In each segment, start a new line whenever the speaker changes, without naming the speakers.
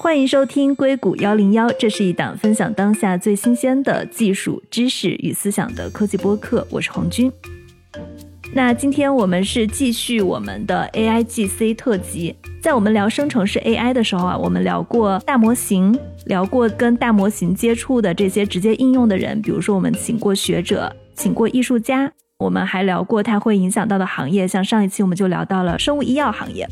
欢迎收听硅谷幺零幺，这是一档分享当下最新鲜的技术知识与思想的科技播客，我是红军。那今天我们是继续我们的 AI GC 特辑，在我们聊生成式 AI 的时候啊，我们聊过大模型，聊过跟大模型接触的这些直接应用的人，比如说我们请过学者，请过艺术家，我们还聊过它会影响到的行业，像上一期我们就聊到了生物医药行业。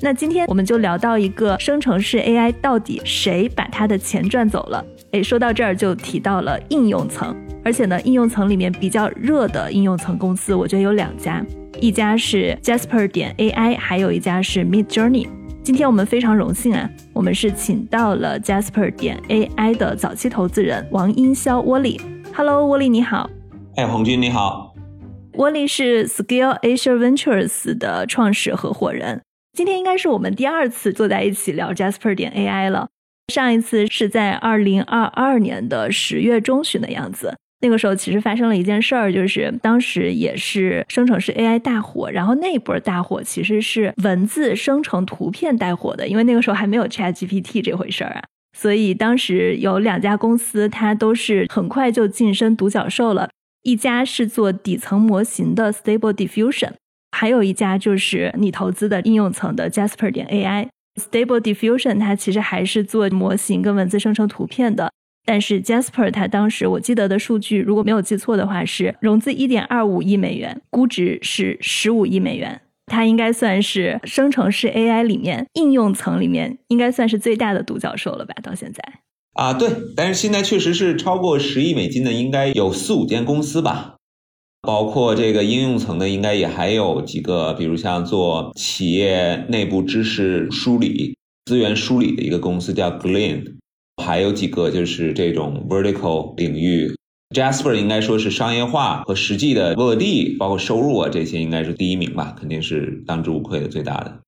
那今天我们就聊到一个生成式 AI 到底谁把它的钱赚走了？诶，说到这儿就提到了应用层，而且呢，应用层里面比较热的应用层公司，我觉得有两家，一家是 Jasper 点 AI，还有一家是 Mid Journey。今天我们非常荣幸啊，我们是请到了 Jasper 点 AI 的早期投资人王英霄沃利。Hello，沃利你好。
哎，红军你好。
沃利是 Scale Asia Ventures 的创始合伙人。今天应该是我们第二次坐在一起聊 Jasper 点 AI 了。上一次是在二零二二年的十月中旬的样子。那个时候其实发生了一件事儿，就是当时也是生成式 AI 大火，然后那一波大火其实是文字生成图片带火的，因为那个时候还没有 ChatGPT 这回事儿啊。所以当时有两家公司，它都是很快就晋升独角兽了。一家是做底层模型的 Stable Diffusion。还有一家就是你投资的应用层的 Jasper 点 AI，Stable Diffusion 它其实还是做模型跟文字生成图片的，但是 Jasper 它当时我记得的数据，如果没有记错的话，是融资一点二五亿美元，估值是十五亿美元，它应该算是生成式 AI 里面应用层里面应该算是最大的独角兽了吧？到现在
啊，对，但是现在确实是超过十亿美金的，应该有四五间公司吧。包括这个应用层的，应该也还有几个，比如像做企业内部知识梳理、资源梳理的一个公司叫 Glean，还有几个就是这种 vertical 领域，Jasper 应该说是商业化和实际的落地，包括收入啊这些应该是第一名吧，肯定是当之无愧的最大的。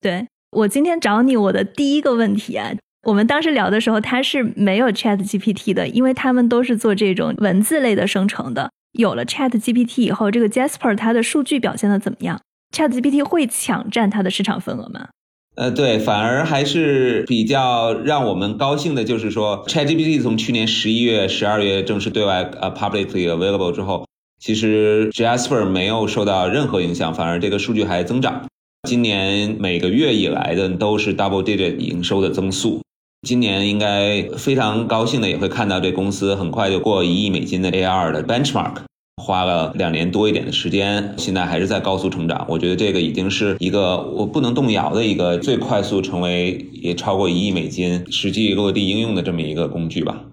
对我今天找你，我的第一个问题啊，我们当时聊的时候，它是没有 Chat GPT 的，因为他们都是做这种文字类的生成的。有了 Chat GPT 以后，这个 Jasper 它的数据表现的怎么样？Chat GPT 会抢占它的市场份额吗？
呃，对，反而还是比较让我们高兴的，就是说 Chat GPT 从去年十一月、十二月正式对外呃 publicly available 之后，其实 Jasper 没有受到任何影响，反而这个数据还增长。今年每个月以来的都是 double digit 营收的增速。今年应该非常高兴的，也会看到这公司很快就过一亿美金的 AR 的 benchmark，花了两年多一点的时间，现在还是在高速成长。我觉得这个已经是一个我不能动摇的一个最快速成为也超过一亿美金实际落地应用的这么一个工具吧。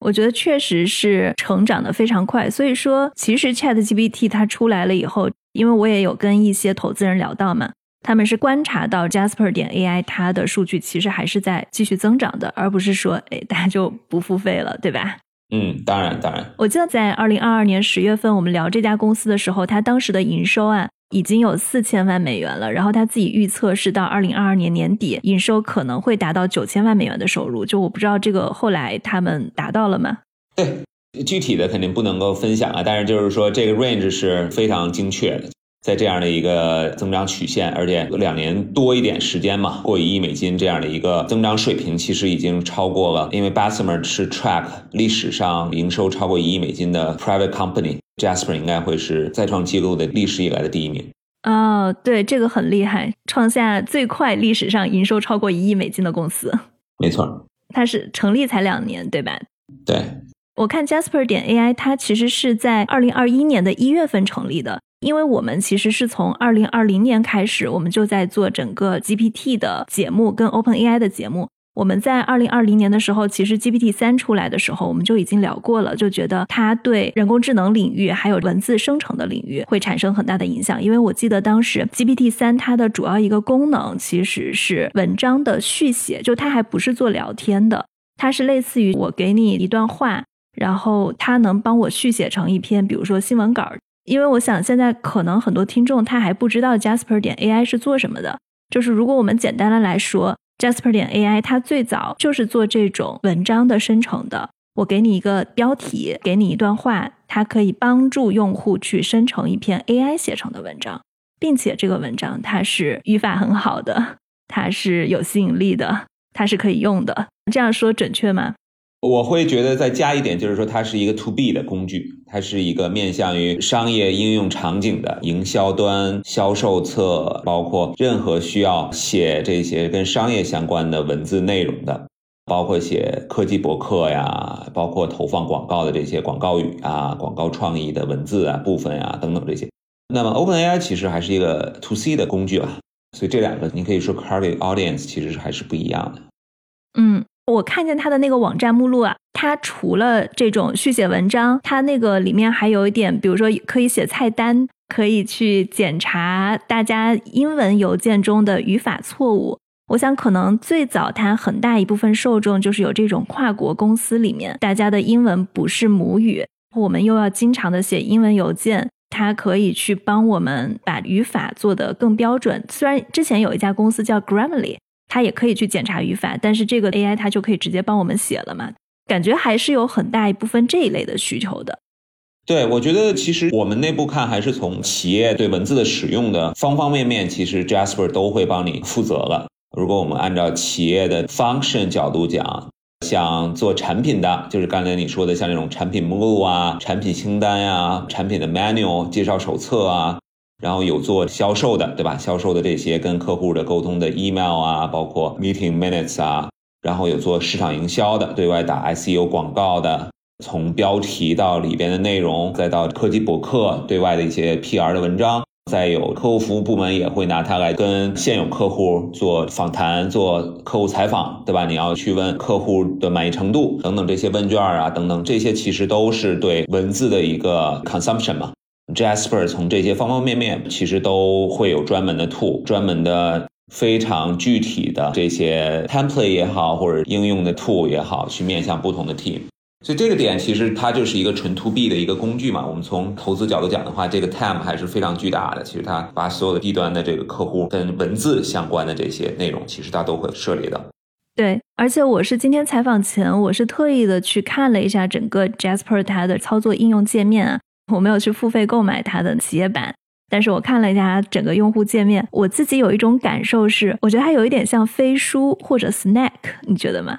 我觉得确实是成长的非常快，所以说其实 Chat GPT 它出来了以后，因为我也有跟一些投资人聊到嘛。他们是观察到 Jasper 点 AI 它的数据其实还是在继续增长的，而不是说哎大家就不付费了，对吧？
嗯，当然当然。
我记得在二零二二年十月份我们聊这家公司的时候，它当时的营收啊已经有四千万美元了，然后他自己预测是到二零二二年年底营收可能会达到九千万美元的收入。就我不知道这个后来他们达到了吗？
对，具体的肯定不能够分享啊，但是就是说这个 range 是非常精确的。在这样的一个增长曲线，而且有两年多一点时间嘛，过一亿美金这样的一个增长水平，其实已经超过了。因为 Bessemer 是 track 历史上营收超过一亿美金的 private company，Jasper 应该会是再创纪录的历史以来的第一名。
哦，对，这个很厉害，创下最快历史上营收超过一亿美金的公司。
没错，
它是成立才两年，对吧？
对，
我看 Jasper 点 AI，它其实是在二零二一年的一月份成立的。因为我们其实是从二零二零年开始，我们就在做整个 GPT 的节目跟 OpenAI 的节目。我们在二零二零年的时候，其实 GPT 三出来的时候，我们就已经聊过了，就觉得它对人工智能领域还有文字生成的领域会产生很大的影响。因为我记得当时 GPT 三它的主要一个功能其实是文章的续写，就它还不是做聊天的，它是类似于我给你一段话，然后它能帮我续写成一篇，比如说新闻稿。因为我想，现在可能很多听众他还不知道 Jasper 点 AI 是做什么的。就是如果我们简单的来说，Jasper 点 AI 它最早就是做这种文章的生成的。我给你一个标题，给你一段话，它可以帮助用户去生成一篇 AI 写成的文章，并且这个文章它是语法很好的，它是有吸引力的，它是可以用的。这样说准确吗？
我会觉得再加一点，就是说它是一个 to B 的工具，它是一个面向于商业应用场景的营销端、销售侧，包括任何需要写这些跟商业相关的文字内容的，包括写科技博客呀，包括投放广告的这些广告语啊、广告创意的文字啊部分啊等等这些。那么 OpenAI 其实还是一个 to C 的工具吧，所以这两个你可以说 target audience 其实还是不一样的。
嗯。我看见他的那个网站目录啊，它除了这种续写文章，它那个里面还有一点，比如说可以写菜单，可以去检查大家英文邮件中的语法错误。我想可能最早它很大一部分受众就是有这种跨国公司里面，大家的英文不是母语，我们又要经常的写英文邮件，它可以去帮我们把语法做得更标准。虽然之前有一家公司叫 Grammarly。它也可以去检查语法，但是这个 AI 它就可以直接帮我们写了嘛？感觉还是有很大一部分这一类的需求的。
对，我觉得其实我们内部看，还是从企业对文字的使用的方方面面，其实 Jasper 都会帮你负责了。如果我们按照企业的 function 角度讲，像做产品的，就是刚才你说的，像这种产品目录啊、产品清单呀、产品的 manual 介绍手册啊。然后有做销售的，对吧？销售的这些跟客户的沟通的 email 啊，包括 meeting minutes 啊，然后有做市场营销的，对外打 SEO 广告的，从标题到里边的内容，再到科技博客对外的一些 PR 的文章，再有客户服务部门也会拿它来跟现有客户做访谈、做客户采访，对吧？你要去问客户的满意程度等等这些问卷啊，等等这些其实都是对文字的一个 consumption 嘛。Jasper 从这些方方面面，其实都会有专门的 tool，专门的非常具体的这些 template 也好，或者应用的 tool 也好，去面向不同的 team。所以这个点其实它就是一个纯 to B 的一个工具嘛。我们从投资角度讲的话，这个 time 还是非常巨大的。其实它把所有的低端的这个客户跟文字相关的这些内容，其实它都会涉猎到。
对，而且我是今天采访前，我是特意的去看了一下整个 Jasper 它的操作应用界面啊。我没有去付费购买它的企业版，但是我看了一下整个用户界面，我自己有一种感受是，我觉得它有一点像飞书或者 Snack，你觉得吗？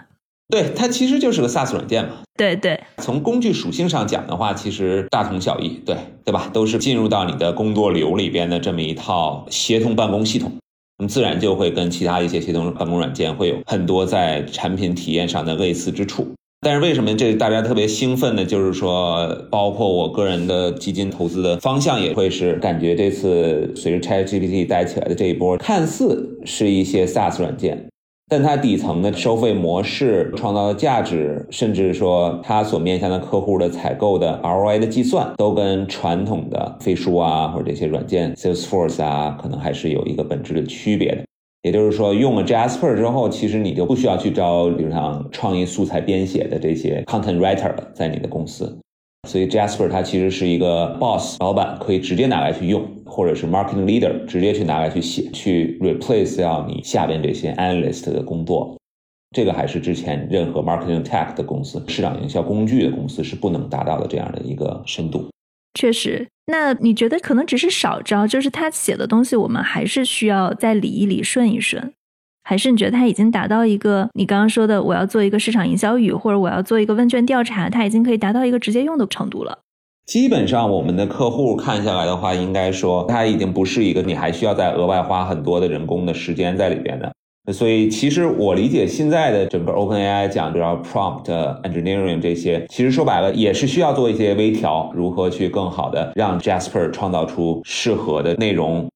对，它其实就是个 SaaS 软件嘛。
对对，
从工具属性上讲的话，其实大同小异，对对吧？都是进入到你的工作流里边的这么一套协同办公系统，那么自然就会跟其他一些协同办公软件会有很多在产品体验上的类似之处。但是为什么这大家特别兴奋呢？就是说，包括我个人的基金投资的方向也会是感觉这次随着 ChatGPT 带起来的这一波，看似是一些 SaaS 软件，但它底层的收费模式、创造的价值，甚至说它所面向的客户的采购的 ROI 的计算，都跟传统的飞书啊或者这些软件 Salesforce 啊，可能还是有一个本质的区别的。也就是说，用了 Jasper 之后，其实你就不需要去招，比如像创意素材编写的这些 content writer 了，在你的公司。所以 Jasper 它其实是一个 boss 老板可以直接拿来去用，或者是 marketing leader 直接去拿来去写，去 replace 掉你下边这些 analyst 的工作。这个还是之前任何 marketing tech 的公司、市场营销工具的公司是不能达到的这样的一个深度。
确实。那你觉得可能只是少招，就是他写的东西，我们还是需要再理一理、顺一顺，还是你觉得他已经达到一个你刚刚说的，我要做一个市场营销语，或者我要做一个问卷调查，他已经可以达到一个直接用的程度了？
基本上，我们的客户看下来的话，应该说他已经不是一个你还需要再额外花很多的人工的时间在里边的。所以，其实我理解现在的整个 OpenAI 讲的 prompt engineering 这些，其实说白了也是需要做一些微调，如何去更好的让 Jasper 创造出适合的内容。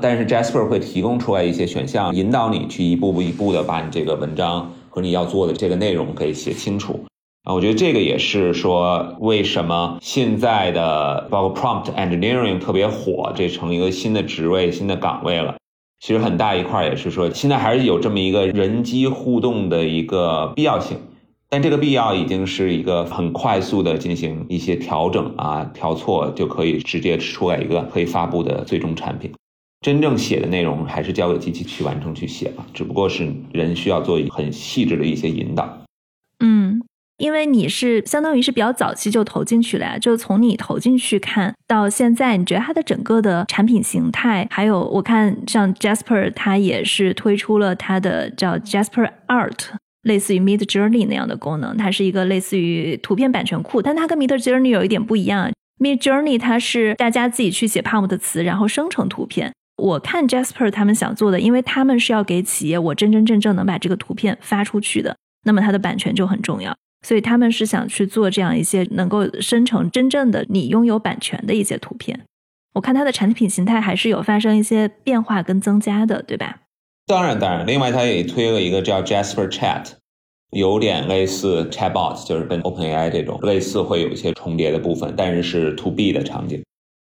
但是 Jasper 会提供出来一些选项，引导你去一步步一步的把你这个文章和你要做的这个内容给写清楚。啊，我觉得这个也是说为什么现在的包括 prompt engineering 特别火，这成一个新的职位、新的岗位了。其实很大一块也是说，现在还是有这么一个人机互动的一个必要性，但这个必要已经是一个很快速的进行一些调整啊，调错就可以直接出来一个可以发布的最终产品。真正写的内容还是交给机器去完成去写吧，只不过是人需要做很细致的一些引导。
嗯，因为你是相当于是比较早期就投进去了呀，就从你投进去看到现在，你觉得它的整个的产品形态，还有我看像 Jasper，它也是推出了它的叫 Jasper Art，类似于 Mid Journey 那样的功能，它是一个类似于图片版权库，但它跟 Mid Journey 有一点不一样，Mid Journey 它是大家自己去写 POM 的词，然后生成图片。我看 Jasper 他们想做的，因为他们是要给企业我真真正正能把这个图片发出去的，那么它的版权就很重要。所以他们是想去做这样一些能够生成真正的你拥有版权的一些图片。我看它的产品形态还是有发生一些变化跟增加的，对吧？
当然，当然。另外，它也推了一个叫 Jasper Chat，有点类似 Chatbot，就是跟 OpenAI 这种类似，会有一些重叠的部分，但是是 To B 的场景。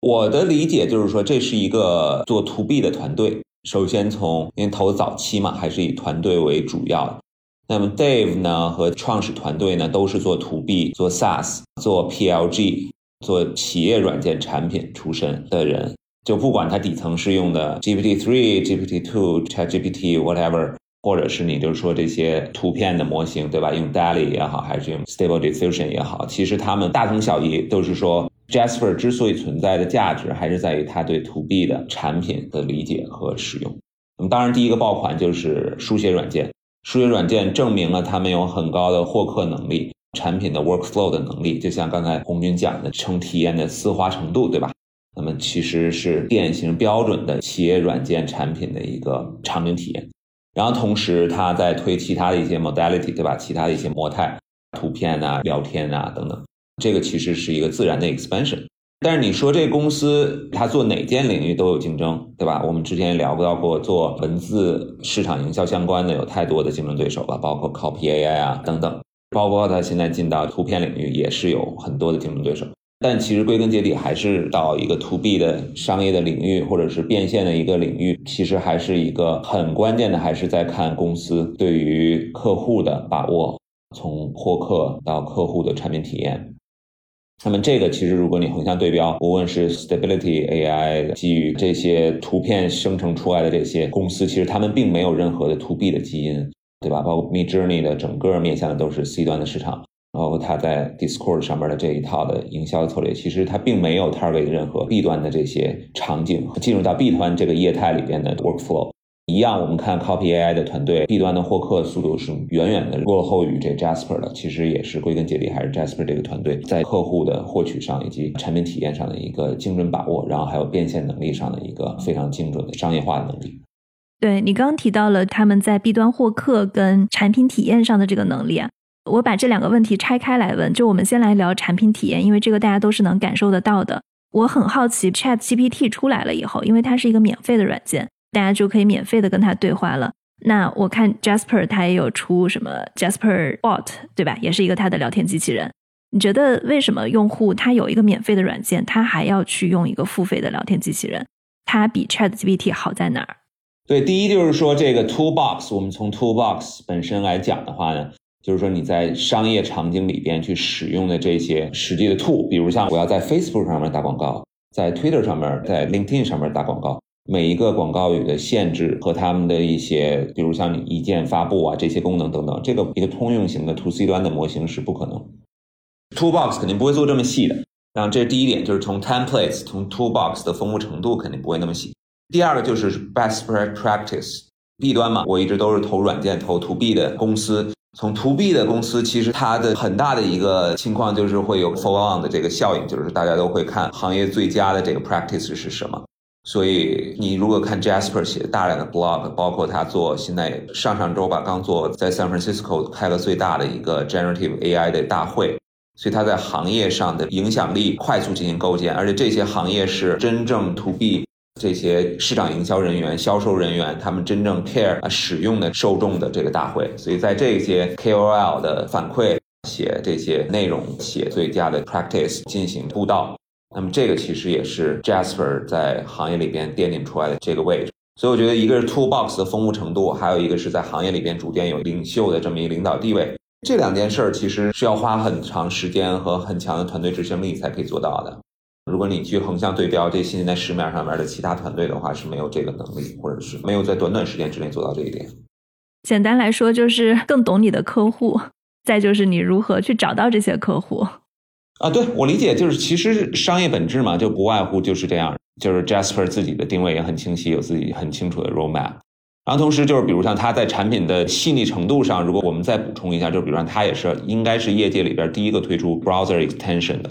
我的理解就是说，这是一个做 To B 的团队。首先从因为投早期嘛，还是以团队为主要。那么 Dave 呢和创始团队呢都是做 To B、做 SaaS、做 PLG、做企业软件产品出身的人，就不管他底层是用的 GPT three、GPT two、ChatGPT whatever，或者是你就是说这些图片的模型，对吧？用 DALL-E 也好，还是用 Stable Diffusion 也好，其实他们大同小异，都是说 Jasper 之所以存在的价值，还是在于它对 To B 的产品的理解和使用。那么当然，第一个爆款就是书写软件。数学软件证明了他们有很高的获客能力，产品的 workflow 的能力，就像刚才红军讲的，成体验的丝滑程度，对吧？那么其实是典型标准的企业软件产品的一个场景体验。然后同时，它在推其他的一些 modality，对吧？其他的一些模态，图片啊、聊天啊等等，这个其实是一个自然的 expansion。但是你说这公司它做哪件领域都有竞争，对吧？我们之前也聊到过，做文字市场营销相关的有太多的竞争对手了，包括 Copy AI 啊等等，包括它现在进到图片领域也是有很多的竞争对手。但其实归根结底还是到一个 To B 的商业的领域，或者是变现的一个领域，其实还是一个很关键的，还是在看公司对于客户的把握，从获客到客户的产品体验。那么这个其实，如果你横向对标，无论是 Stability AI 基于这些图片生成出来的这些公司，其实他们并没有任何的 To B 的基因，对吧？包括 Mid Journey 的整个面向的都是 C 端的市场，然后它在 Discord 上面的这一套的营销策略，其实它并没有 target 任何 B 端的这些场景，进入到 B 端这个业态里边的 workflow。一样，我们看 Copy AI 的团队，B 端的获客速度是远远的落后于这 Jasper 的。其实也是归根结底，还是 Jasper 这个团队在客户的获取上，以及产品体验上的一个精准把握，然后还有变现能力上的一个非常精准的商业化的能力。
对你刚刚提到了他们在 B 端获客跟产品体验上的这个能力啊，我把这两个问题拆开来问。就我们先来聊产品体验，因为这个大家都是能感受得到的。我很好奇，Chat GPT 出来了以后，因为它是一个免费的软件。大家就可以免费的跟他对话了。那我看 Jasper 他也有出什么 Jasper Bot，对吧？也是一个他的聊天机器人。你觉得为什么用户他有一个免费的软件，他还要去用一个付费的聊天机器人？它比 Chat GPT 好在哪儿？
对，第一就是说这个 Toolbox，我们从 Toolbox 本身来讲的话呢，就是说你在商业场景里边去使用的这些实际的 tool，比如像我要在 Facebook 上面打广告，在 Twitter 上面，在 LinkedIn 上面打广告。每一个广告语的限制和他们的一些，比如像你一键发布啊这些功能等等，这个一个通用型的 to C 端的模型是不可能。Toolbox 肯定不会做这么细的，那这是第一点，就是从 templates 从 Toolbox 的丰富程度肯定不会那么细。第二个就是 best practice，B 端嘛，我一直都是投软件投 to B 的公司，从 to B 的公司，其实它的很大的一个情况就是会有 follow on 的这个效应，就是大家都会看行业最佳的这个 practice 是什么。所以你如果看 Jasper 写大量的 blog，包括他做现在上上周吧，刚做在 San Francisco 开了最大的一个 generative AI 的大会，所以他在行业上的影响力快速进行构建，而且这些行业是真正 to B 这些市场营销人员、销售人员他们真正 care 啊使用的受众的这个大会，所以在这些 KOL 的反馈、写这些内容、写最佳的 practice 进行布道。那么这个其实也是 Jasper 在行业里边奠定出来的这个位置，所以我觉得一个是 Toolbox 的丰富程度，还有一个是在行业里边逐渐有领袖的这么一个领导地位，这两件事儿其实是要花很长时间和很强的团队执行力才可以做到的。如果你去横向对标这些现在市面上面的其他团队的话，是没有这个能力，或者是没有在短短时间之内做到这一点。
简单来说，就是更懂你的客户。再就是你如何去找到这些客户。
啊，对我理解就是其实商业本质嘛，就不外乎就是这样。就是 Jasper 自己的定位也很清晰，有自己很清楚的 roadmap。然后同时就是，比如像它在产品的细腻程度上，如果我们再补充一下，就比如说它也是应该是业界里边第一个推出 browser extension 的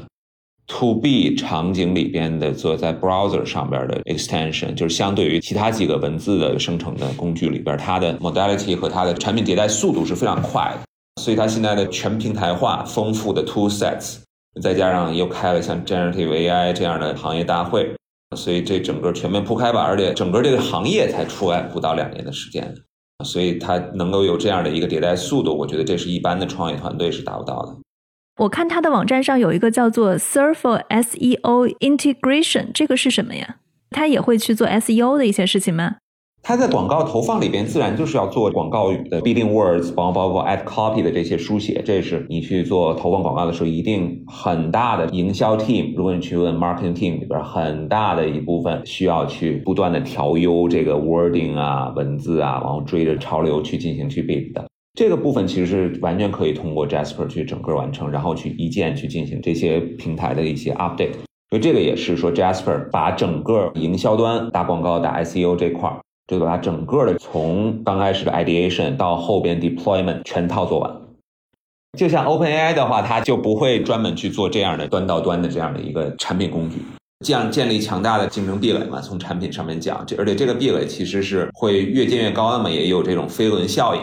to B 场景里边的做在 browser 上边的 extension，就是相对于其他几个文字的生成的工具里边，它的 modality 和它的产品迭代速度是非常快的。所以它现在的全平台化、丰富的 tool sets，再加上又开了像 generative AI 这样的行业大会。所以这整个全面铺开吧，而且整个这个行业才出来不到两年的时间，所以它能够有这样的一个迭代速度，我觉得这是一般的创业团队是达不到的。
我看它的网站上有一个叫做 Surfer SEO Integration，这个是什么呀？它也会去做 SEO 的一些事情吗？
它在广告投放里边，自然就是要做广告语的 bidding words，包包括 ad copy 的这些书写，这是你去做投放广告的时候，一定很大的营销 team。如果你去问 marketing team 里边，很大的一部分需要去不断的调优这个 wording 啊、文字啊，然后追着潮流去进行去 bid 的。这个部分其实是完全可以通过 Jasper 去整个完成，然后去一键去进行这些平台的一些 update。所以这个也是说 Jasper 把整个营销端打广告、打 SEO 这块儿。就把它整个的从刚开始的 ideation 到后边 deployment 全套做完。就像 OpenAI 的话，它就不会专门去做这样的端到端的这样的一个产品工具，这样建立强大的竞争壁垒嘛。从产品上面讲，这而且这个壁垒其实是会越建越高的嘛，也有这种飞轮效应。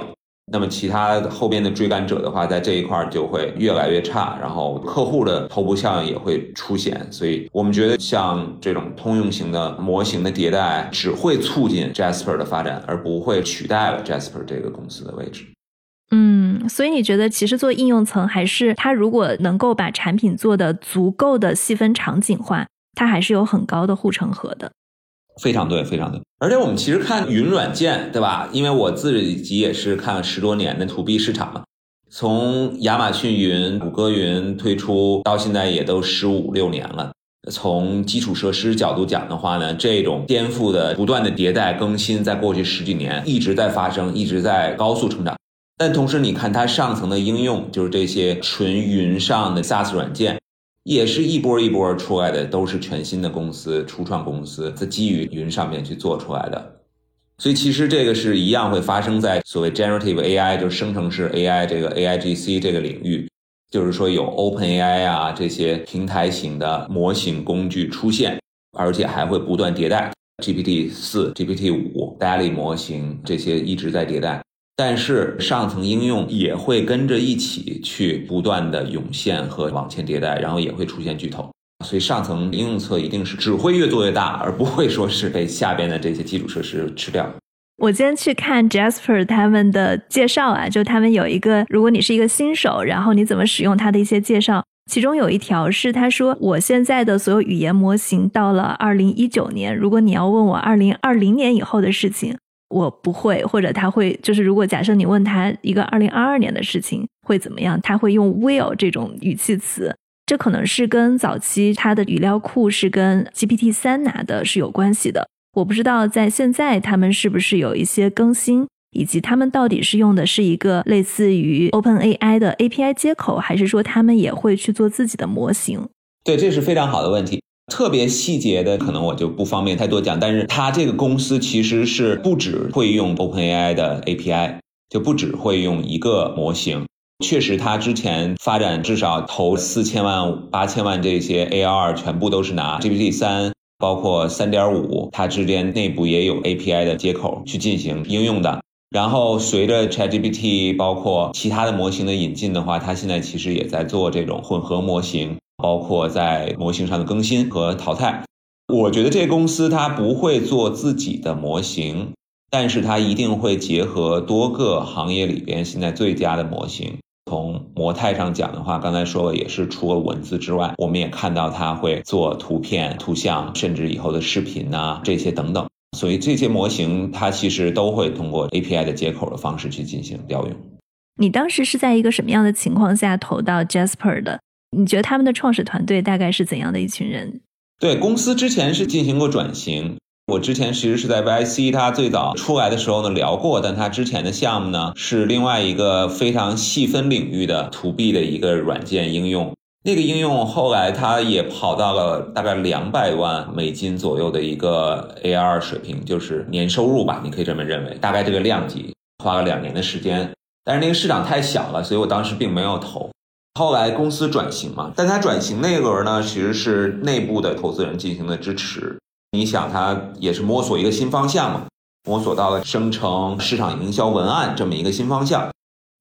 那么其他后边的追赶者的话，在这一块就会越来越差，然后客户的头部效应也会出现。所以我们觉得，像这种通用型的模型的迭代，只会促进 Jasper 的发展，而不会取代了 Jasper 这个公司的位置。
嗯，所以你觉得，其实做应用层，还是它如果能够把产品做的足够的细分场景化，它还是有很高的护城河的。
非常对，非常对。而且我们其实看云软件，对吧？因为我自己也是看了十多年的 to B 市场嘛，从亚马逊云、谷歌云推出到现在也都十五六年了。从基础设施角度讲的话呢，这种颠覆的不断的迭代更新，在过去十几年一直在发生，一直在高速成长。但同时，你看它上层的应用，就是这些纯云上的 SaaS 软件。也是一波一波出来的，都是全新的公司、初创公司，在基于云上面去做出来的。所以其实这个是一样会发生在所谓 generative AI，就是生成式 AI 这个 AIGC 这个领域，就是说有 OpenAI 啊这些平台型的模型工具出现，而且还会不断迭代，GPT 四、GPT 五、DALL-E 模型这些一直在迭代。但是上层应用也会跟着一起去不断的涌现和往前迭代，然后也会出现巨头。所以上层应用侧一定是只会越做越大，而不会说是被下边的这些基础设施吃掉。
我今天去看 Jasper 他们的介绍啊，就他们有一个，如果你是一个新手，然后你怎么使用它的一些介绍，其中有一条是他说，我现在的所有语言模型到了二零一九年，如果你要问我二零二零年以后的事情。我不会，或者他会，就是如果假设你问他一个二零二二年的事情会怎么样，他会用 will 这种语气词，这可能是跟早期他的语料库是跟 GPT 三拿的是有关系的。我不知道在现在他们是不是有一些更新，以及他们到底是用的是一个类似于 OpenAI 的 API 接口，还是说他们也会去做自己的模型？
对，这是非常好的问题。特别细节的，可能我就不方便太多讲。但是它这个公司其实是不只会用 OpenAI 的 API，就不只会用一个模型。确实，它之前发展至少投四千万、八千万这些 AR，全部都是拿 GPT 三，包括三点五，它之间内部也有 API 的接口去进行应用的。然后随着 ChatGPT 包括其他的模型的引进的话，它现在其实也在做这种混合模型。包括在模型上的更新和淘汰，我觉得这公司它不会做自己的模型，但是它一定会结合多个行业里边现在最佳的模型。从模态上讲的话，刚才说了也是除了文字之外，我们也看到它会做图片、图像，甚至以后的视频呐这些等等。所以这些模型它其实都会通过 API 的接口的方式去进行调用。
你当时是在一个什么样的情况下投到 Jasper 的？你觉得他们的创始团队大概是怎样的一群人？
对公司之前是进行过转型，我之前其实是在 YC，它最早出来的时候呢聊过，但它之前的项目呢是另外一个非常细分领域的 To B 的一个软件应用。那个应用后来它也跑到了大概两百万美金左右的一个 AR 水平，就是年收入吧，你可以这么认为，大概这个量级，花了两年的时间。但是那个市场太小了，所以我当时并没有投。后来公司转型嘛，但它转型那一轮呢，其实是内部的投资人进行的支持。你想，它也是摸索一个新方向嘛，摸索到了生成市场营销文案这么一个新方向。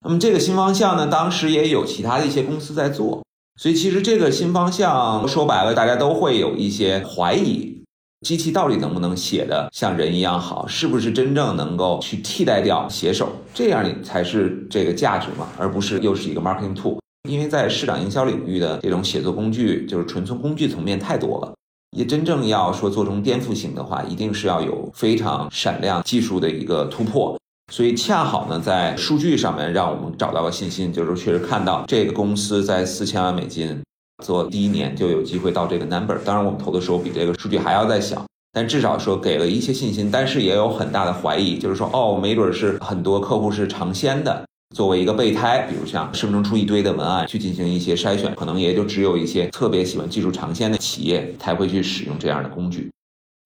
那么这个新方向呢，当时也有其他的一些公司在做。所以其实这个新方向说白了，大家都会有一些怀疑：机器到底能不能写的像人一样好？是不是真正能够去替代掉写手？这样你才是这个价值嘛，而不是又是一个 marketing tool。因为在市场营销领域的这种写作工具，就是纯从工具层面太多了。也真正要说做成颠覆性的话，一定是要有非常闪亮技术的一个突破。所以恰好呢，在数据上面让我们找到了信心，就是确实看到这个公司在四千万美金做第一年就有机会到这个 number。当然，我们投的时候比这个数据还要再小，但至少说给了一些信心。但是也有很大的怀疑，就是说，哦，没准是很多客户是尝鲜的，作为一个备胎，比如像生成出一堆的文案去进行一些筛选，可能也就只有一些特别喜欢技术尝鲜的企业才会去使用这样的工具。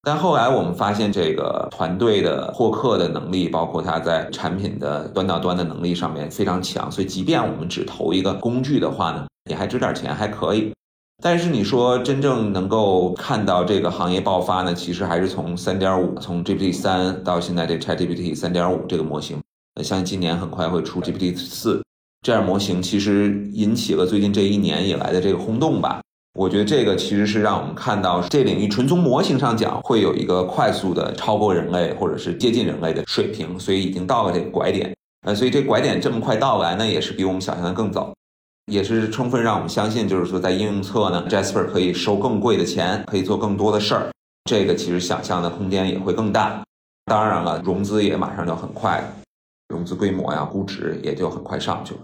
但后来我们发现，这个团队的获客的能力，包括他在产品的端到端的能力上面非常强，所以即便我们只投一个工具的话呢，也还值点钱，还可以。但是你说真正能够看到这个行业爆发呢，其实还是从三点五，从 GPT 三到现在这 ChatGPT 三点五这个模型，相信今年很快会出 GPT 四，这样模型其实引起了最近这一年以来的这个轰动吧。我觉得这个其实是让我们看到，这领域纯从模型上讲，会有一个快速的超过人类或者是接近人类的水平，所以已经到了这个拐点。呃，所以这拐点这么快到来呢，也是比我们想象的更早，也是充分让我们相信，就是说在应用侧呢，Jasper 可以收更贵的钱，可以做更多的事儿。这个其实想象的空间也会更大。当然了，融资也马上就很快，融资规模呀、估值也就很快上去了。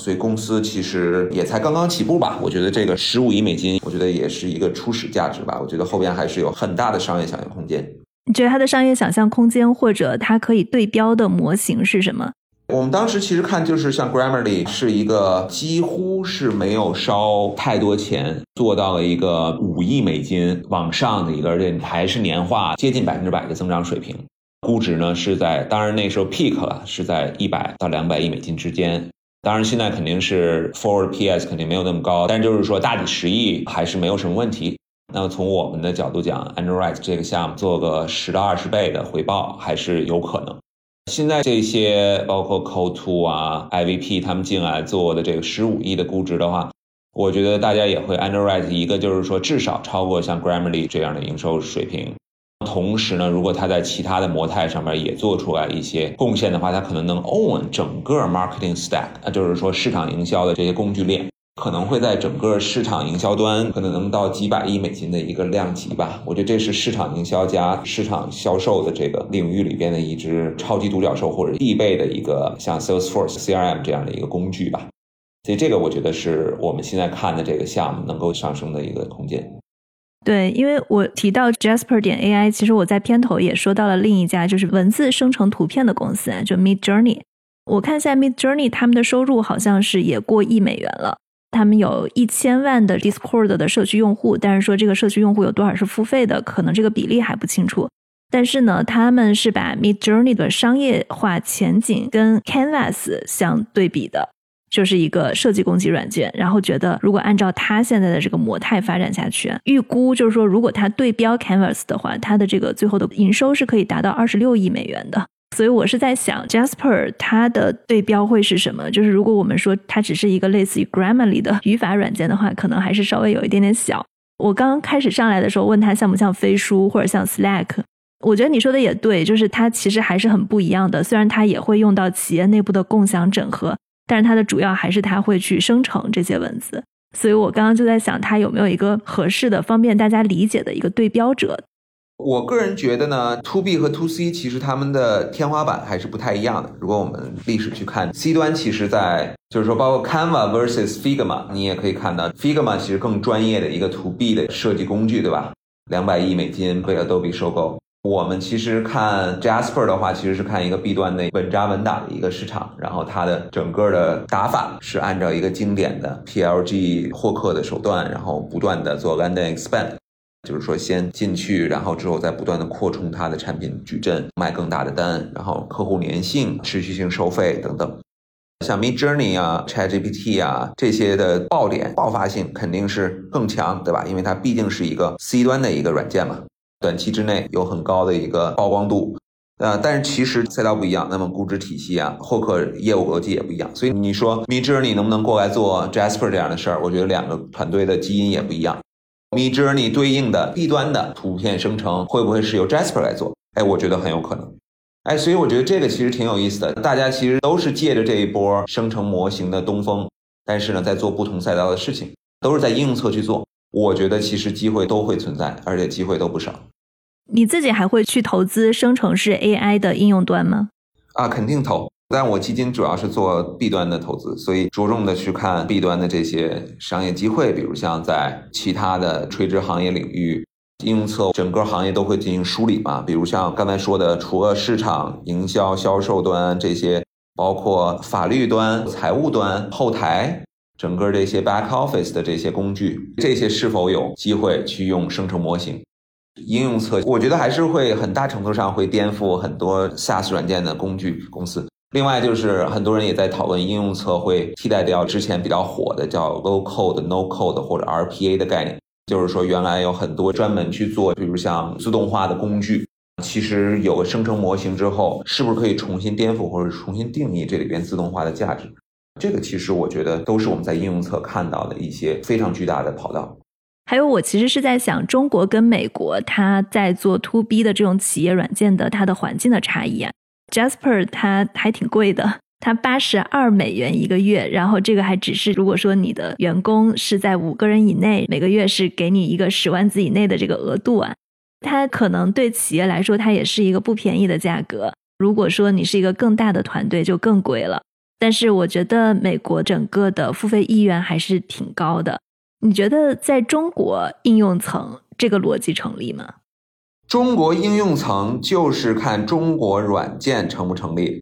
所以公司其实也才刚刚起步吧，我觉得这个十五亿美金，我觉得也是一个初始价值吧。我觉得后边还是有很大的商业想象空间。
你觉得它的商业想象空间或者它可以对标的模型是什么？
我们当时其实看就是像 Grammarly 是一个几乎是没有烧太多钱，做到了一个五亿美金往上的一个，而且还是年化接近百分之百的增长水平。估值呢是在，当然那时候 peak 了，是在一百到两百亿美金之间。当然，现在肯定是 forward PS 肯定没有那么高，但就是说大几十亿还是没有什么问题。那么从我们的角度讲，Android 这个项目做个十到二十倍的回报还是有可能。现在这些包括 Co2 啊、IVP 他们进来做的这个十五亿的估值的话，我觉得大家也会 Android 一个就是说至少超过像 Grammarly 这样的营收水平。同时呢，如果它在其他的模态上面也做出来一些贡献的话，它可能能 own 整个 marketing stack，那就是说市场营销的这些工具链，可能会在整个市场营销端可能能到几百亿美金的一个量级吧。我觉得这是市场营销加市场销售的这个领域里边的一只超级独角兽或者必备的一个像 Salesforce CRM 这样的一个工具吧。所以这个我觉得是我们现在看的这个项目能够上升的一个空间。
对，因为我提到 Jasper 点 AI，其实我在片头也说到了另一家就是文字生成图片的公司，就 Mid Journey。我看一下 Mid Journey 他们的收入好像是也过亿美元了，他们有一千万的 Discord 的社区用户，但是说这个社区用户有多少是付费的，可能这个比例还不清楚。但是呢，他们是把 Mid Journey 的商业化前景跟 Canvas 相对比的。就是一个设计攻击软件，然后觉得如果按照它现在的这个模态发展下去，预估就是说，如果它对标 Canvas 的话，它的这个最后的营收是可以达到二十六亿美元的。所以我是在想，Jasper 它的对标会是什么？就是如果我们说它只是一个类似于 Grammarly 的语法软件的话，可能还是稍微有一点点小。我刚开始上来的时候问他像不像飞书或者像 Slack，我觉得你说的也对，就是它其实还是很不一样的。虽然它也会用到企业内部的共享整合。但是它的主要还是它会去生成这些文字，所以我刚刚就在想，它有没有一个合适的、方便大家理解的一个对标者？
我个人觉得呢，To B 和 To C 其实他们的天花板还是不太一样的。如果我们历史去看，C 端其实在就是说，包括 Canva versus Figma，你也可以看到，Figma 其实更专业的一个 To B 的设计工具，对吧？两百亿美金被 Adobe 收购。我们其实看 Jasper 的话，其实是看一个 B 端的稳扎稳打的一个市场，然后它的整个的打法是按照一个经典的 PLG 获客的手段，然后不断的做 land and expand，就是说先进去，然后之后再不断的扩充它的产品矩阵，卖更大的单，然后客户粘性、持续性收费等等。像 Mid Journey 啊、ChatGPT 啊这些的爆点爆发性肯定是更强，对吧？因为它毕竟是一个 C 端的一个软件嘛。短期之内有很高的一个曝光度，呃，但是其实赛道不一样，那么估值体系啊，获客业务逻辑也不一样，所以你说 Midjourney 能不能过来做 Jasper 这样的事儿？我觉得两个团队的基因也不一样。Midjourney 对应的 B 端的图片生成会不会是由 Jasper 来做？哎，我觉得很有可能。哎，所以我觉得这个其实挺有意思的，大家其实都是借着这一波生成模型的东风，但是呢，在做不同赛道的事情，都是在应用侧去做。我觉得其实机会都会存在，而且机会都不少。
你自己还会去投资生成式 AI 的应用端吗？
啊，肯定投。但我基金主要是做 B 端的投资，所以着重的去看 B 端的这些商业机会，比如像在其他的垂直行业领域，应用侧整个行业都会进行梳理嘛。比如像刚才说的，除了市场、营销、销售端这些，包括法律端、财务端、后台，整个这些 back office 的这些工具，这些是否有机会去用生成模型？应用侧，我觉得还是会很大程度上会颠覆很多 SaaS 软件的工具公司。另外就是很多人也在讨论应用侧会替代掉之前比较火的叫 Low Code、No Code 或者 RPA 的概念，就是说原来有很多专门去做，比如像自动化的工具，其实有个生成模型之后，是不是可以重新颠覆或者重新定义这里边自动化的价值？这个其实我觉得都是我们在应用侧看到的一些非常巨大的跑道。
还有，我其实是在想，中国跟美国，它在做 To B 的这种企业软件的，它的环境的差异啊。Jasper 它还挺贵的，它八十二美元一个月，然后这个还只是如果说你的员工是在五个人以内，每个月是给你一个十万字以内的这个额度啊。它可能对企业来说，它也是一个不便宜的价格。如果说你是一个更大的团队，就更贵了。但是我觉得美国整个的付费意愿还是挺高的。你觉得在中国应用层这个逻辑成立吗？
中国应用层就是看中国软件成不成立，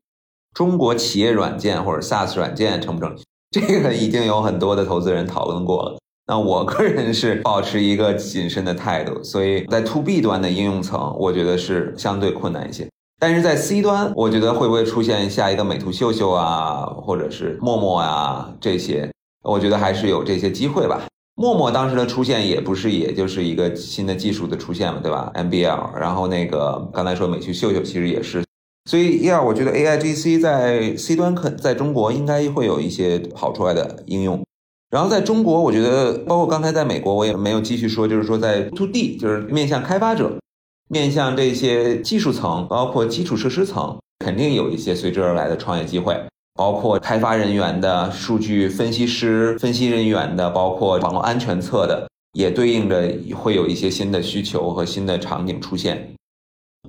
中国企业软件或者 SaaS 软件成不成立，这个已经有很多的投资人讨论过了。那我个人是保持一个谨慎的态度，所以在 To B 端的应用层，我觉得是相对困难一些。但是在 C 端，我觉得会不会出现下一个美图秀秀啊，或者是陌陌啊这些，我觉得还是有这些机会吧。陌陌当时的出现也不是，也就是一个新的技术的出现嘛，对吧？MBL，然后那个刚才说美图秀秀其实也是，所以要我觉得 AIGC 在 C 端可在中国应该会有一些跑出来的应用，然后在中国，我觉得包括刚才在美国，我也没有继续说，就是说在 To D，就是面向开发者，面向这些技术层，包括基础设施层，肯定有一些随之而来的创业机会。包括开发人员的数据分析师、分析人员的，包括网络安全侧的，也对应着会有一些新的需求和新的场景出现。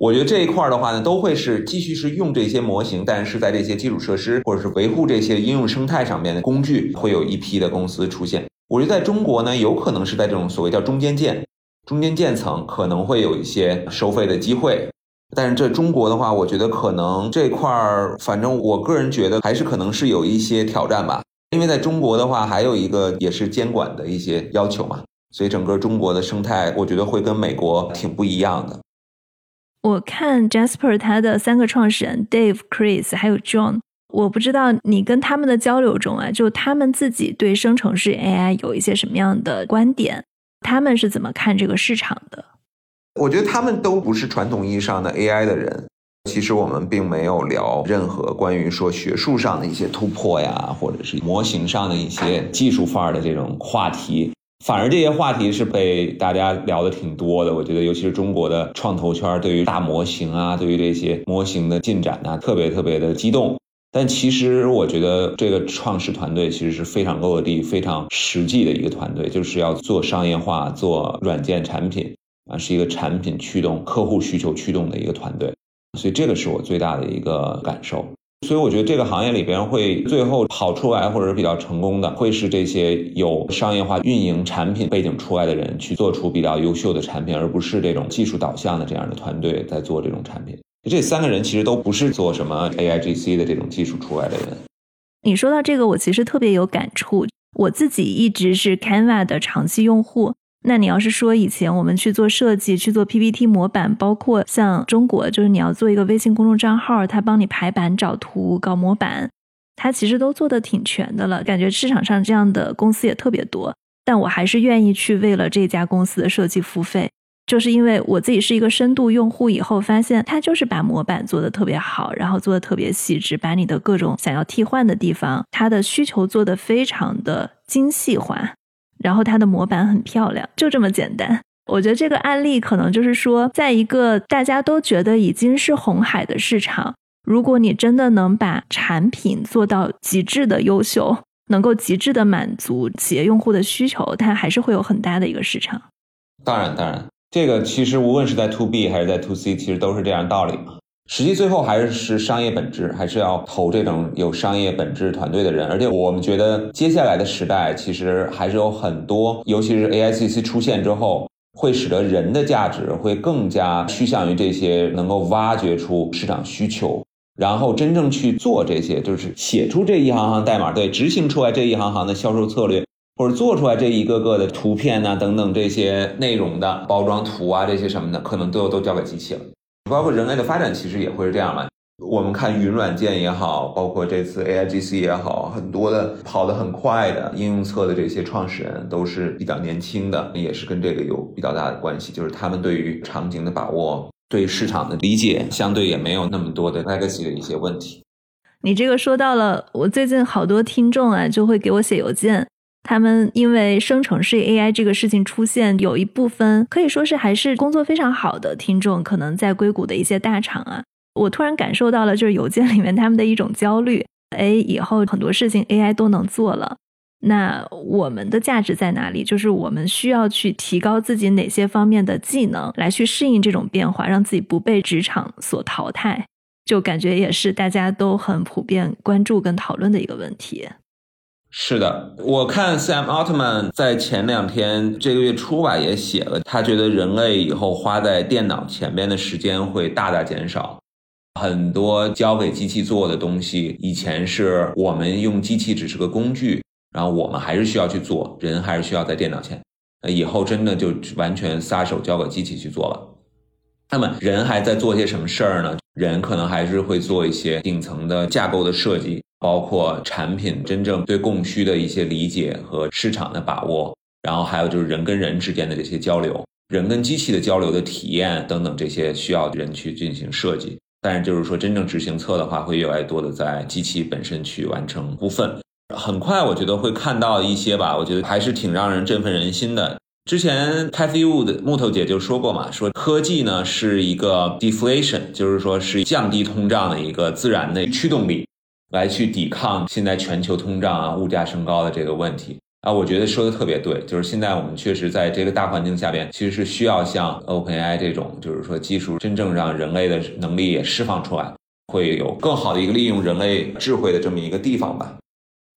我觉得这一块的话呢，都会是继续是用这些模型，但是在这些基础设施或者是维护这些应用生态上面的工具，会有一批的公司出现。我觉得在中国呢，有可能是在这种所谓叫中间件、中间建层，可能会有一些收费的机会。但是这中国的话，我觉得可能这块儿，反正我个人觉得还是可能是有一些挑战吧。因为在中国的话，还有一个也是监管的一些要求嘛，所以整个中国的生态，我觉得会跟美国挺不一样的。
我看 Jasper 他的三个创始人 Dave、Chris 还有 John，我不知道你跟他们的交流中啊，就他们自己对生成式 AI 有一些什么样的观点？他们是怎么看这个市场的？
我觉得他们都不是传统意义上的 AI 的人。其实我们并没有聊任何关于说学术上的一些突破呀，或者是模型上的一些技术范儿的这种话题。反而这些话题是被大家聊的挺多的。我觉得，尤其是中国的创投圈，对于大模型啊，对于这些模型的进展啊，特别特别的激动。但其实我觉得，这个创始团队其实是非常落地、非常实际的一个团队，就是要做商业化、做软件产品。啊，是一个产品驱动、客户需求驱动的一个团队，所以这个是我最大的一个感受。所以我觉得这个行业里边会最后跑出来或者是比较成功的，会是这些有商业化运营产品背景出来的人去做出比较优秀的产品，而不是这种技术导向的这样的团队在做这种产品。这三个人其实都不是做什么 A I G C 的这种技术出来的人。
你说到这个，我其实特别有感触。我自己一直是 Canva 的长期用户。那你要是说以前我们去做设计、去做 PPT 模板，包括像中国，就是你要做一个微信公众账号，他帮你排版、找图、搞模板，他其实都做的挺全的了。感觉市场上这样的公司也特别多，但我还是愿意去为了这家公司的设计付费。就是因为我自己是一个深度用户，以后发现它就是把模板做的特别好，然后做的特别细致，把你的各种想要替换的地方，它的需求做的非常的精细化，然后它的模板很漂亮，就这么简单。我觉得这个案例可能就是说，在一个大家都觉得已经是红海的市场，如果你真的能把产品做到极致的优秀，能够极致的满足企业用户的需求，它还是会有很大的一个市场。
当然，当然。这个其实无论是在 to B 还是在 to C，其实都是这样道理嘛。实际最后还是是商业本质，还是要投这种有商业本质团队的人。而且我们觉得接下来的时代，其实还是有很多，尤其是 A I C C 出现之后，会使得人的价值会更加趋向于这些能够挖掘出市场需求，然后真正去做这些，就是写出这一行行代码，对，执行出来这一行行的销售策略。或者做出来这一个个的图片呐，等等这些内容的包装图啊，这些什么的，可能都都交给机器了。包括人类的发展，其实也会是这样嘛。我们看云软件也好，包括这次 A I G C 也好，很多的跑得很快的应用侧的这些创始人都是比较年轻的，也是跟这个有比较大的关系。就是他们对于场景的把握，对市场的理解，相对也没有那么多的 legacy 的一些问题。
你这个说到了，我最近好多听众啊，就会给我写邮件。他们因为生成式 AI 这个事情出现，有一部分可以说是还是工作非常好的听众，可能在硅谷的一些大厂啊，我突然感受到了，就是邮件里面他们的一种焦虑。哎，以后很多事情 AI 都能做了，那我们的价值在哪里？就是我们需要去提高自己哪些方面的技能，来去适应这种变化，让自己不被职场所淘汰。就感觉也是大家都很普遍关注跟讨论的一个问题。
是的，我看 Sam Altman 在前两天这个月初吧也写了，他觉得人类以后花在电脑前边的时间会大大减少，很多交给机器做的东西，以前是我们用机器只是个工具，然后我们还是需要去做，人还是需要在电脑前，那以后真的就完全撒手交给机器去做了。那么人还在做些什么事儿呢？人可能还是会做一些顶层的架构的设计。包括产品真正对供需的一些理解和市场的把握，然后还有就是人跟人之间的这些交流，人跟机器的交流的体验等等这些需要人去进行设计。但是就是说真正执行侧的话，会越来越多的在机器本身去完成部分。很快我觉得会看到一些吧，我觉得还是挺让人振奋人心的。之前 Cathy Wood 木头姐就说过嘛，说科技呢是一个 deflation，就是说是降低通胀的一个自然的驱动力。来去抵抗现在全球通胀啊、物价升高的这个问题啊，我觉得说的特别对，就是现在我们确实在这个大环境下边，其实是需要像 OpenAI 这种，就是说技术真正让人类的能力也释放出来，会有更好的一个利用人类智慧的这么一个地方吧。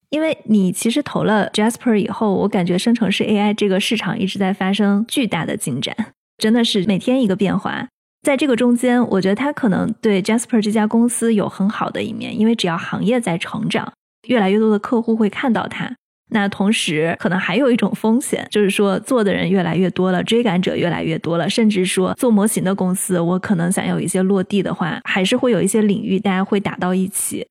因为你其实投了 Jasper 以后，我感觉生成式 AI 这个市场一直在发生巨大的进展，真的是每天一个变化。在这个中间，我觉得他可能对 Jasper 这家公司有很好的一面，因为只要行业在成长，越来越多的客户会看到它。那同时，可能还有一种风险，就是说做的人越来越多了，追赶者越来越多了，甚至说做模型的公司，我可能想有一些落地的话，还是会有一些领域大家会打到一起。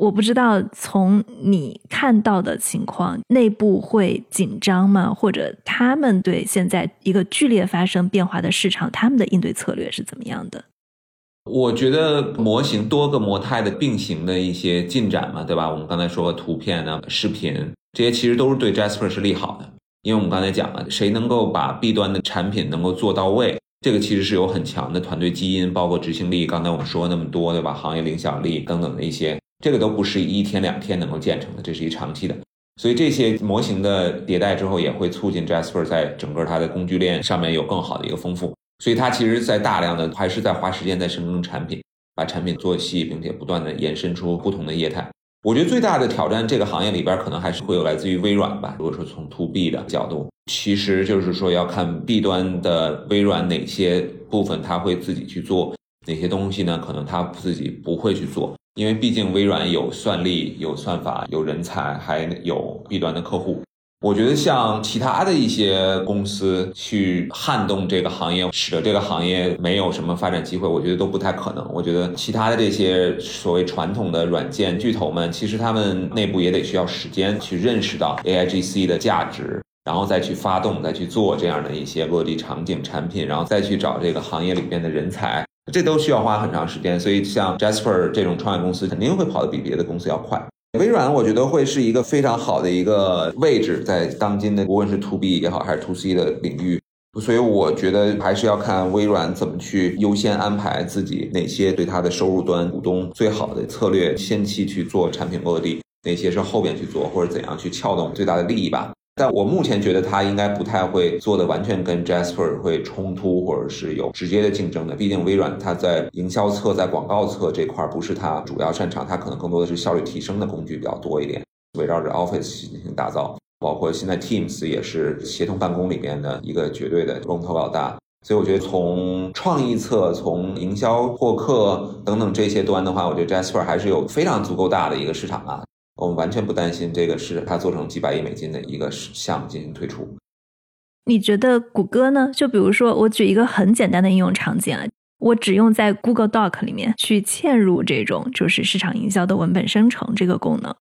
我不知道从你看到的情况，内部会紧张吗？或者他们对现在一个剧烈发生变化的市场，他们的应对策略是怎么样的？
我觉得模型多个模态的并行的一些进展嘛，对吧？我们刚才说图片呢、视频这些，其实都是对 Jasper 是利好的，因为我们刚才讲了，谁能够把 B 端的产品能够做到位，这个其实是有很强的团队基因，包括执行力。刚才我们说那么多，对吧？行业影响力等等的一些。这个都不是一天两天能够建成的，这是一长期的，所以这些模型的迭代之后，也会促进 Jasper 在整个它的工具链上面有更好的一个丰富。所以它其实，在大量的还是在花时间在生成产品。把产品做细，并且不断的延伸出不同的业态。我觉得最大的挑战，这个行业里边可能还是会有来自于微软吧。如果说从 to B 的角度，其实就是说要看 B 端的微软哪些部分他会自己去做，哪些东西呢？可能他自己不会去做，因为毕竟微软有算力、有算法、有人才，还有 B 端的客户。我觉得像其他的一些公司去撼动这个行业，使得这个行业没有什么发展机会，我觉得都不太可能。我觉得其他的这些所谓传统的软件巨头们，其实他们内部也得需要时间去认识到 AIGC 的价值，然后再去发动、再去做这样的一些落地场景产品，然后再去找这个行业里边的人才，这都需要花很长时间。所以像 Jasper 这种创业公司，肯定会跑得比别的公司要快。微软，我觉得会是一个非常好的一个位置，在当今的无论是 To B 也好，还是 To C 的领域，所以我觉得还是要看微软怎么去优先安排自己哪些对它的收入端股东最好的策略，先期去做产品落地，哪些是后边去做，或者怎样去撬动最大的利益吧。但我目前觉得它应该不太会做的完全跟 Jasper 会冲突，或者是有直接的竞争的。毕竟微软它在营销侧、在广告侧这块不是它主要擅长，它可能更多的是效率提升的工具比较多一点，围绕着 Office 进行打造。包括现在 Teams 也是协同办公里面的一个绝对的龙头老大。所以我觉得从创意侧、从营销、获客等等这些端的话，我觉得 Jasper 还是有非常足够大的一个市场啊。我们完全不担心这个是它做成几百亿美金的一个项目进行推出。
你觉得谷歌呢？就比如说，我举一个很简单的应用场景啊，我只用在 Google Doc 里面去嵌入这种就是市场营销的文本生成这个功能，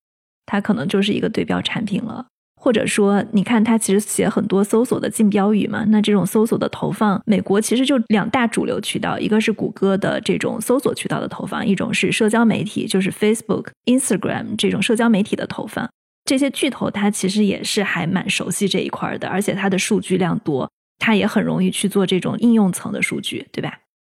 它可能就是一个对标产品了。或者说，你看它其实写很多搜索的竞标语嘛，那这种搜索的投放，美国其实就两大主流渠道，一个是谷歌的这种搜索渠道的投放，一种是社交媒体，就是 Facebook、Instagram 这种社交媒体的投放。这些巨头它其实也是还蛮熟悉这一块的，而且它的数据量多，它也很容易去做这种应用层的数据，对吧？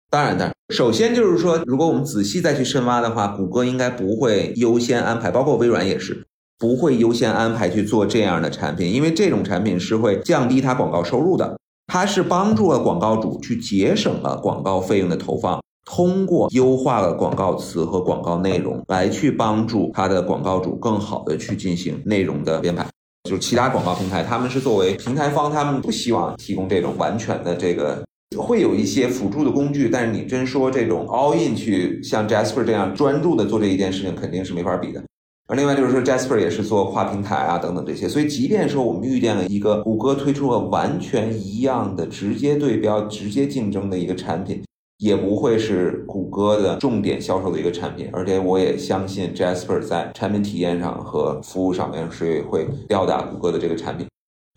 当然的，首先就是说，如果我们仔细再去深挖的话，谷歌应该不会优先安排，包括微软也是。不会优先安排去做这样的产品，因为这种产品是会降低它广告收入的。它是帮助了广告主去节省了广告费用的投放，通过优化了广告词和广告内容来去帮助它的广告主更好的去进行内容的编排。就是其他广告平台，他们是作为平台方，他们不希望提供这种完全的这个，会有一些辅助的工具，但是你真说这种 all in 去像 Jasper 这样专注的做这一件事情，肯定是没法比的。而另外就是说，Jasper 也是做跨平台啊等等这些，所以即便说我们遇见了一个谷歌推出了完全一样的直接对标、直接竞争的一个产品，也不会是谷歌的重点销售的一个产品。而且我也相信 Jasper 在产品体验上和服务上面是会吊打谷歌的这个产品。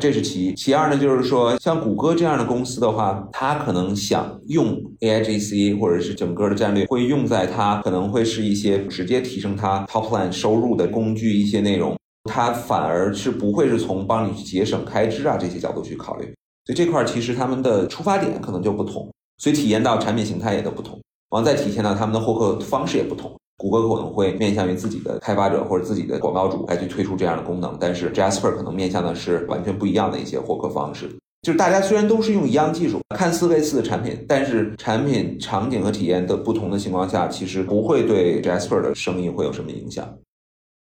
这是其一，其二呢，就是说像谷歌这样的公司的话，它可能想用 AIGC 或者是整个的战略，会用在它可能会是一些直接提升它 top line 收入的工具，一些内容，它反而是不会是从帮你去节省开支啊这些角度去考虑。所以这块其实他们的出发点可能就不同，所以体验到产品形态也都不同，然后再体现到他们的获客方式也不同。谷歌可能会面向于自己的开发者或者自己的广告主来去推出这样的功能，但是 Jasper 可能面向的是完全不一样的一些获客方式。就是大家虽然都是用一样技术，看似类似的产品，但是产品场景和体验的不同的情况下，其实不会对 Jasper 的生意会有什么影响。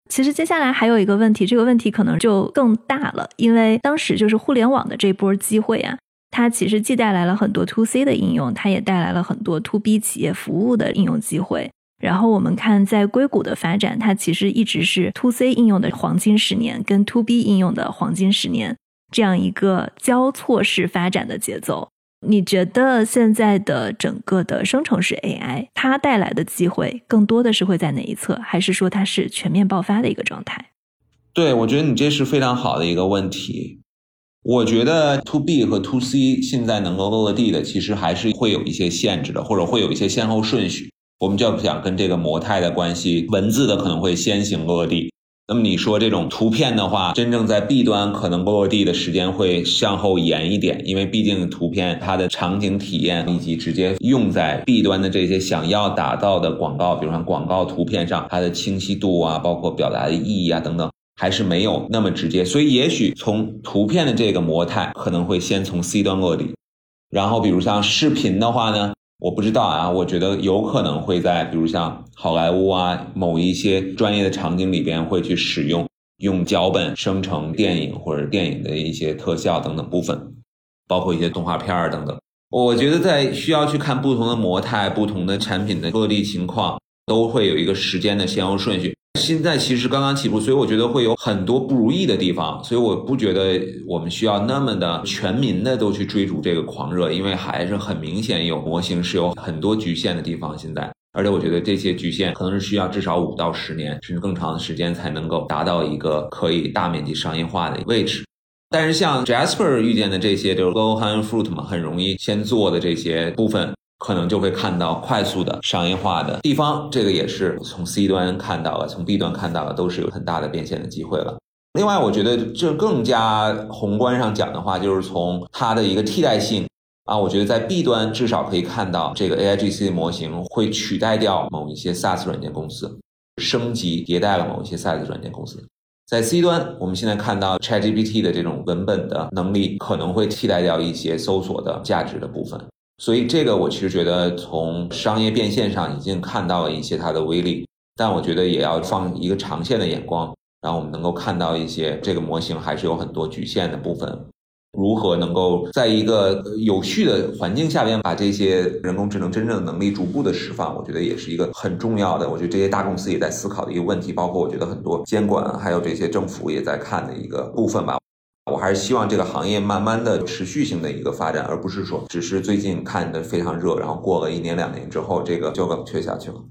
其实接下来还有一个问题，这个问题可能就更大了，因为当时就是互联网的这波机会啊，它其实既带来了很多 To C 的应用，它也带来了很多 To B 企业服务的应用机会。然后我们看，在硅谷的发展，它其实一直是 To C 应用的黄金十年，跟 To B 应用的黄金十年这样一个交错式发展的节奏。你觉得现在的整个的生成式 AI，它带来的机会更多的是会在哪一侧，还是说它是全面爆发的一个状态？
对，我觉得你这是非常好的一个问题。我觉得 To B 和 To C 现在能够落地的，其实还是会有一些限制的，或者会有一些先后顺序。我们就要讲跟这个模态的关系，文字的可能会先行落地。那么你说这种图片的话，真正在 B 端可能落地的时间会向后延一点，因为毕竟图片它的场景体验以及直接用在 B 端的这些想要打造的广告，比如说广告图片上，它的清晰度啊，包括表达的意义啊等等，还是没有那么直接。所以也许从图片的这个模态可能会先从 C 端落地，然后比如像视频的话呢？我不知道啊，我觉得有可能会在比如像好莱坞啊某一些专业的场景里边会去使用用脚本生成电影或者电影的一些特效等等部分，包括一些动画片儿等等。我觉得在需要去看不同的模态、不同的产品的落地情况，都会有一个时间的先后顺序。现在其实刚刚起步，所以我觉得会有很多不如意的地方，所以我不觉得我们需要那么的全民的都去追逐这个狂热，因为还是很明显有模型是有很多局限的地方。现在，而且我觉得这些局限可能是需要至少五到十年甚至更长的时间才能够达到一个可以大面积商业化的位置。但是像 Jasper 遇见的这些就是 low hanging fruit 嘛，很容易先做的这些部分。可能就会看到快速的商业化的地方，这个也是从 C 端看到了，从 B 端看到了，都是有很大的变现的机会了。另外，我觉得这更加宏观上讲的话，就是从它的一个替代性啊，我觉得在 B 端至少可以看到这个 AIGC 模型会取代掉某一些 SaaS 软件公司，升级迭代了某一些 SaaS 软件公司。在 C 端，我们现在看到 ChatGPT 的这种文本的能力可能会替代掉一些搜索的价值的部分。所以这个我其实觉得从商业变现上已经看到了一些它的威力，但我觉得也要放一个长线的眼光，然后我们能够看到一些这个模型还是有很多局限的部分。如何能够在一个有序的环境下边把这些人工智能真正的能力逐步的释放，我觉得也是一个很重要的。我觉得这些大公司也在思考的一个问题，包括我觉得很多监管还有这些政府也在看的一个部分吧。我还是希望这个行业慢慢的持续性的一个发展，而不是说只是最近看的非常热，然后过了一年两年之后，这个就冷却下去了。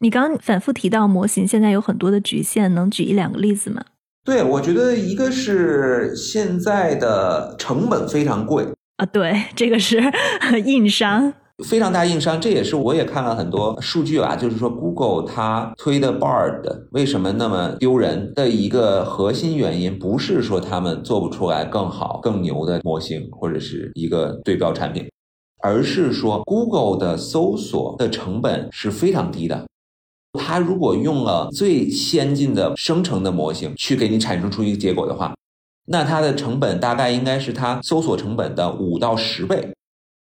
你刚刚反复提到模型现在有很多的局限，能举一两个例子吗？
对，我觉得一个是现在的成本非常贵
啊，对，这个是 硬伤。
非常大硬伤，这也是我也看了很多数据啊，就是说 Google 它推的 Bard 为什么那么丢人的一个核心原因，不是说他们做不出来更好、更牛的模型或者是一个对标产品，而是说 Google 的搜索的成本是非常低的。它如果用了最先进的生成的模型去给你产生出一个结果的话，那它的成本大概应该是它搜索成本的五到十倍。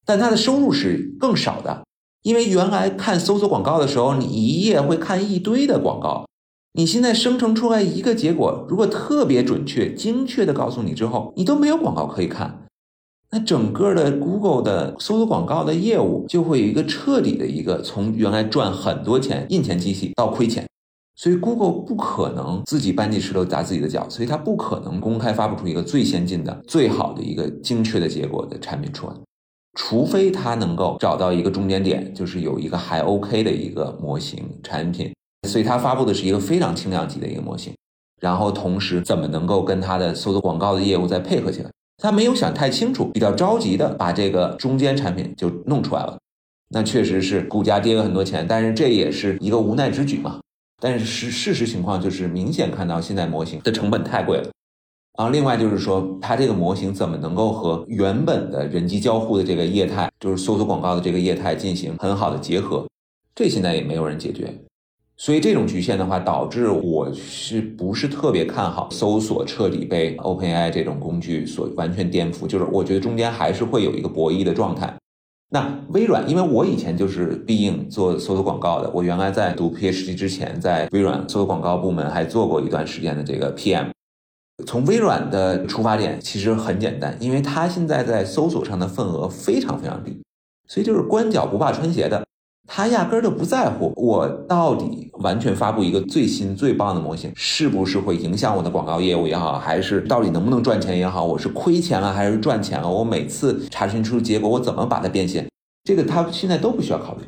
但它的收入是更少的，因为原来看搜索广告的时候，你一页会看一堆的广告，你现在生成出来一个结果，如果特别准确、精确的告诉你之后，你都没有广告可以看，那整个的 Google 的搜索广告的业务就会有一个彻底的一个从原来赚很多钱印钱机器到亏钱，所以 Google 不可能自己搬起石头砸自己的脚，所以它不可能公开发布出一个最先进的、最好的一个精确的结果的产品出来。除非他能够找到一个中间点，就是有一个还 OK 的一个模型产品，所以他发布的是一个非常轻量级的一个模型，然后同时怎么能够跟他的搜索广告的业务再配合起来？他没有想太清楚，比较着急的把这个中间产品就弄出来了，那确实是股价跌了很多钱，但是这也是一个无奈之举嘛。但是事事实情况就是明显看到现在模型的成本太贵了。然后，另外就是说，它这个模型怎么能够和原本的人机交互的这个业态，就是搜索广告的这个业态进行很好的结合？这现在也没有人解决。所以这种局限的话，导致我是不是特别看好搜索彻底被 OpenAI 这种工具所完全颠覆？就是我觉得中间还是会有一个博弈的状态。那微软，因为我以前就是必应做搜索广告的，我原来在读 PhD 之前，在微软搜索广告部门还做过一段时间的这个 PM。从微软的出发点其实很简单，因为它现在在搜索上的份额非常非常低，所以就是光脚不怕穿鞋的，他压根儿都不在乎我到底完全发布一个最新最棒的模型是不是会影响我的广告业务也好，还是到底能不能赚钱也好，我是亏钱了还是赚钱了，我每次查询出结果我怎么把它变现，这个他现在都不需要考虑，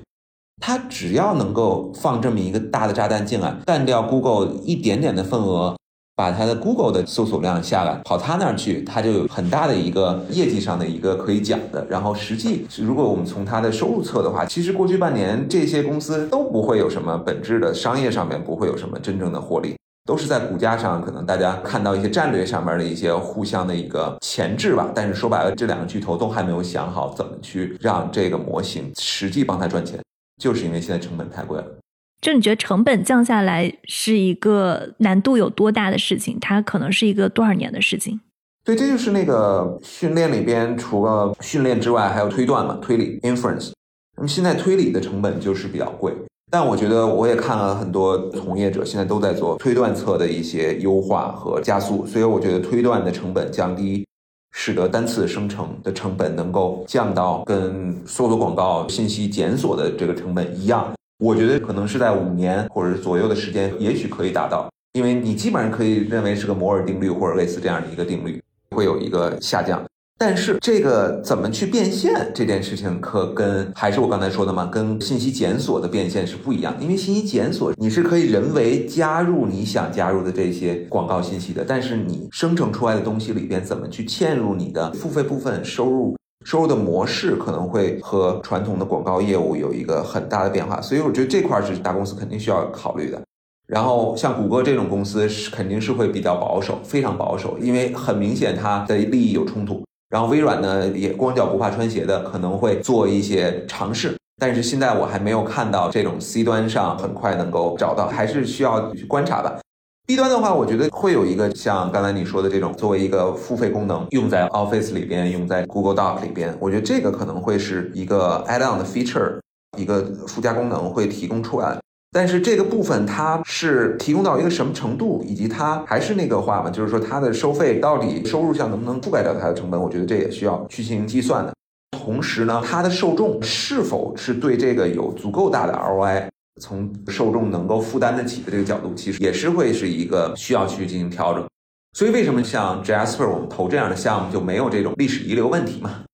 他只要能够放这么一个大的炸弹进来，干掉 Google 一点点的份额。把它的 Google 的搜索量下来，跑他那儿去，它就有很大的一个业绩上的一个可以讲的。然后实际，如果我们从它的收入测的话，其实过去半年这些公司都不会有什么本质的商业上面不会有什么真正的获利，都是在股价上可能大家看到一些战略上面的一些互相的一个前置吧。但是说白了，这两个巨头都还没有想好怎么去让这个模型实际帮他赚钱，就是因为现在成本太贵了。
就你觉得成本降下来是一个难度有多大的事情？它可能是一个多少年的事情？
对，这就是那个训练里边，除了训练之外，还有推断嘛，推理 inference。那么现在推理的成本就是比较贵。但我觉得我也看了很多从业者现在都在做推断侧的一些优化和加速，所以我觉得推断的成本降低，使得单次生成的成本能够降到跟搜索广告信息检索的这个成本一样。我觉得可能是在五年或者左右的时间，也许可以达到，因为你基本上可以认为是个摩尔定律或者类似这样的一个定律，会有一个下降。但是这个怎么去变现这件事情，可跟还是我刚才说的嘛，跟信息检索的变现是不一样。因为信息检索你是可以人为加入你想加入的这些广告信息的，但是你生成出来的东西里边怎么去嵌入你的付费部分收入，收入的模式可能会和传统的广告业务有一个很大的变化。所以我觉得这块是大公司肯定需要考虑的。然后像谷歌这种公司是肯定是会比较保守，非常保守，因为很明显它的利益有冲突。然后微软呢，也光脚不怕穿鞋的，可能会做一些尝试，但是现在我还没有看到这种 C 端上很快能够找到，还是需要去观察吧。B 端的话，我觉得会有一个像刚才你说的这种，作为一个付费功能，用在 Office 里边，用在 Google Doc 里边，我觉得这个可能会是一个 add-on 的 feature，一个附加功能会提供出来。但是这个部分它是提供到一个什么程度，以及它还是那个话嘛，就是说它的收费到底收入项能不能覆盖掉它的成本？我觉得这也需要去进行计算的。同时呢，它的受众是否是对这个有足够大的 ROI，从受众能够负担得起的这个角度，其实也是会是一个需要去进行调整。所以为什么像 Jasper 我们投这样的项目就没有这种历史遗留问题嘛？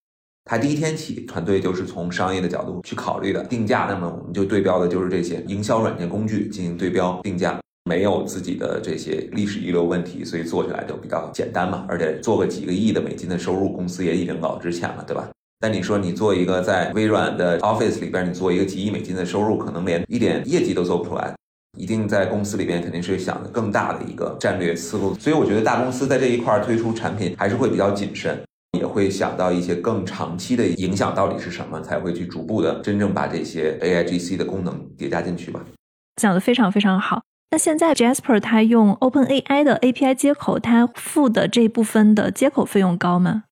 它第一天起，团队就是从商业的角度去考虑的定价。那么我们就对标的就是这些营销软件工具进行对标定价，没有自己的这些历史遗留问题，所以做起来就比较简单嘛。而且做个几个亿的美金的收入，公司也已经老值钱了，对吧？但你说你做一个在微软的 Office 里边，你做一个几亿美金的收入，可能连一点业绩都做不出来。一定在公司里边肯定是想的更大的一个战略思路。所以我觉得大公司在这一块推出产品还是会比较谨慎。也会想到一些更长期的影响到底是什么，才会去逐步的真正把这些 A I G C 的功能叠加进去吧。
讲的非常非常好。那现在 Jasper 它用 Open A I 的 A P I 接口，它付的这部分的接口费用高吗？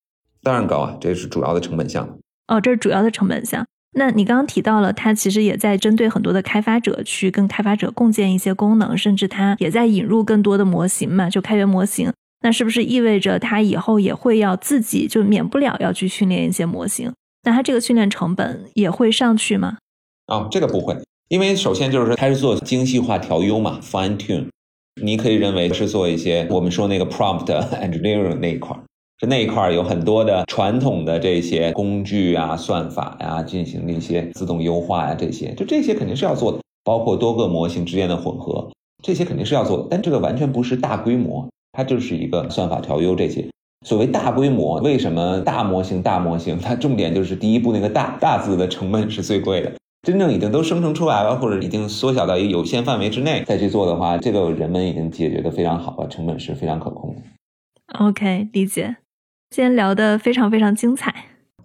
当然高啊，这是主要的成本项。
哦，这是主要的成本项。那你刚刚提到了，它其实也在针对很多的开发者去跟开发者共建一些功能，甚至它也在引入更多的模型嘛，就开源模型。那是不是意味着它以后也会要自己就免不了要去训练一些模型？那它这个训练成本也会上去吗？
啊，这个不会，因为首先就是说它是做精细化调优嘛，fine tune。你可以认为是做一些我们说那个 prompt engineering 那一块儿，就那一块儿有很多的传统的这些工具啊、算法呀，进行一些自动优化呀，这些就这些肯定是要做的，包括多个模型之间的混合，这些肯定是要做的，但这个完全不是大规模。它就是一个算法调优这些，所谓大规模，为什么大模型大模型？它重点就是第一步那个大大字的成本是最贵的。真正已经都生成出来了，或者已经缩小到一个有限范围之内再去做的话，这个人们已经解决的非常好了，成本是非常可控的。
OK，理解。今天聊的非常非常精彩。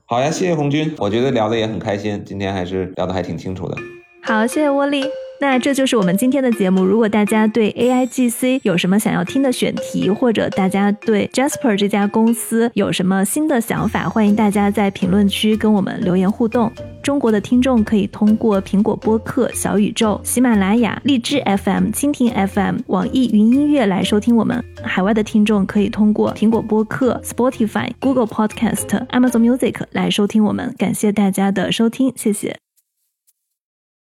好呀，谢谢红军，我觉得聊的也很开心，今天还是聊的还挺清楚的。
好，谢谢沃利。那这就是我们今天的节目。如果大家对 A I G C 有什么想要听的选题，或者大家对 Jasper 这家公司有什么新的想法，欢迎大家在评论区跟我们留言互动。中国的听众可以通过苹果播客、小宇宙、喜马拉雅、荔枝 F M、蜻蜓 F M、网易云音乐来收听我们。海外的听众可以通过苹果播客、Spotify、Google Podcast、Amazon Music 来收听我们。感谢大家的收听，谢谢。